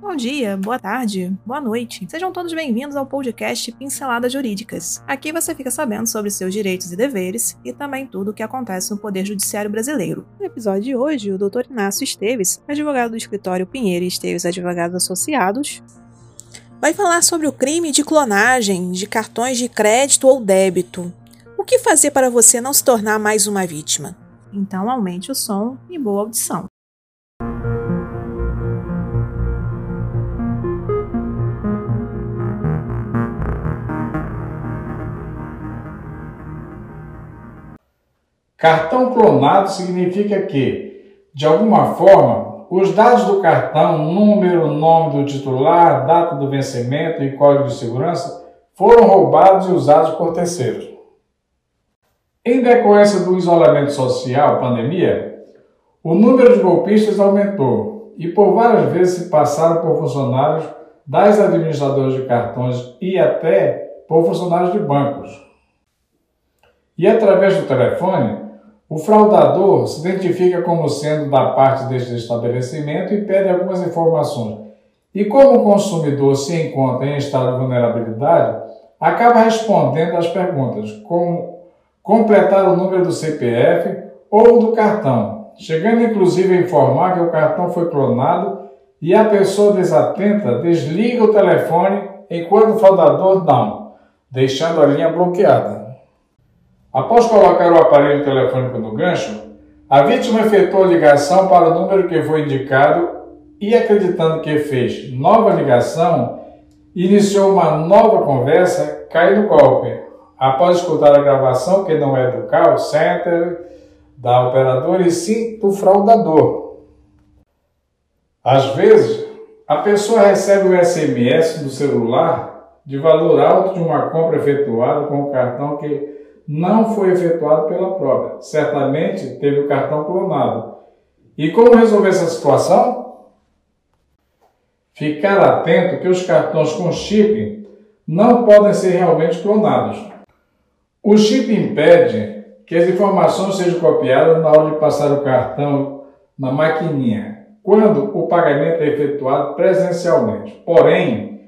Bom dia, boa tarde, boa noite. Sejam todos bem-vindos ao podcast Pinceladas Jurídicas. Aqui você fica sabendo sobre seus direitos e deveres e também tudo o que acontece no Poder Judiciário Brasileiro. No episódio de hoje, o Dr. Inácio Esteves, advogado do escritório Pinheiro e Esteves Advogados Associados, vai falar sobre o crime de clonagem de cartões de crédito ou débito. O que fazer para você não se tornar mais uma vítima? Então aumente o som e boa audição. Cartão clonado significa que, de alguma forma, os dados do cartão, número, nome do titular, data do vencimento e código de segurança foram roubados e usados por terceiros. Em decorrência do isolamento social, pandemia, o número de golpistas aumentou e por várias vezes se passaram por funcionários das administradoras de cartões e até por funcionários de bancos. E através do telefone, o fraudador se identifica como sendo da parte deste estabelecimento e pede algumas informações. E como o consumidor se encontra em estado de vulnerabilidade, acaba respondendo às perguntas, como completar o número do CPF ou do cartão, chegando inclusive a informar que o cartão foi clonado e a pessoa desatenta desliga o telefone enquanto o fraudador não, deixando a linha bloqueada. Após colocar o aparelho telefônico no gancho, a vítima efetuou a ligação para o número que foi indicado e, acreditando que fez nova ligação, iniciou uma nova conversa, caiu no golpe. Após escutar a gravação, que não é do call center da operadora e sim do fraudador. Às vezes, a pessoa recebe o SMS do celular de valor alto de uma compra efetuada com o cartão que não foi efetuado pela própria. Certamente teve o cartão clonado. E como resolver essa situação? Ficar atento que os cartões com chip não podem ser realmente clonados. O chip impede que as informações sejam copiadas na hora de passar o cartão na maquininha, quando o pagamento é efetuado presencialmente. Porém,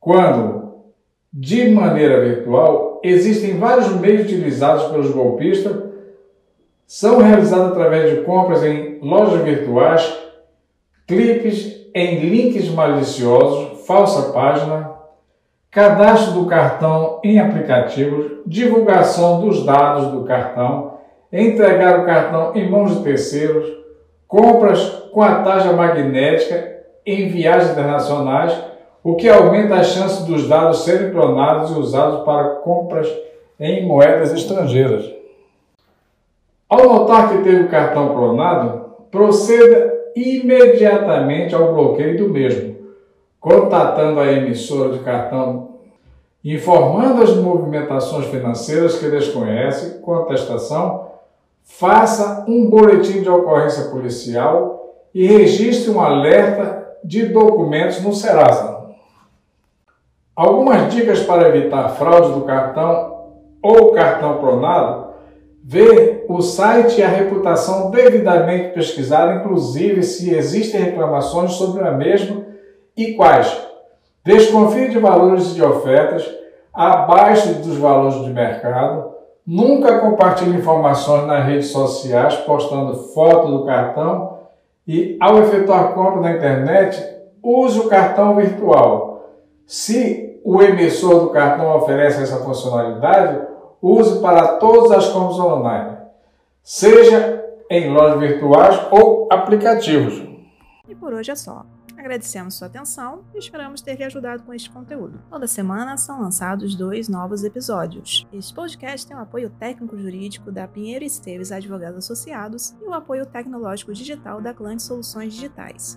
quando de maneira virtual, existem vários meios utilizados pelos golpistas, são realizados através de compras em lojas virtuais, clipes em links maliciosos, falsa página, cadastro do cartão em aplicativos, divulgação dos dados do cartão, entregar o cartão em mãos de terceiros, compras com a taxa magnética em viagens internacionais o que aumenta a chance dos dados serem clonados e usados para compras em moedas estrangeiras. Ao notar que teve o cartão clonado, proceda imediatamente ao bloqueio do mesmo, contatando a emissora de cartão, informando as movimentações financeiras que desconhece, contestação, faça um boletim de ocorrência policial e registre um alerta de documentos no Serasa. Algumas dicas para evitar fraude do cartão ou cartão clonado. Ver o site e a reputação devidamente pesquisada, inclusive se existem reclamações sobre a mesma e quais. Desconfie de valores de ofertas abaixo dos valores de mercado. Nunca compartilhe informações nas redes sociais postando foto do cartão e, ao efetuar compra na internet, use o cartão virtual. Se o emissor do cartão oferece essa funcionalidade, use para todas as compras online, seja em lojas virtuais ou aplicativos. E por hoje é só. Agradecemos sua atenção e esperamos ter lhe ajudado com este conteúdo. Toda semana são lançados dois novos episódios. Este podcast tem o apoio técnico-jurídico da Pinheiro Esteves Advogados Associados e o apoio tecnológico digital da Clã de Soluções Digitais.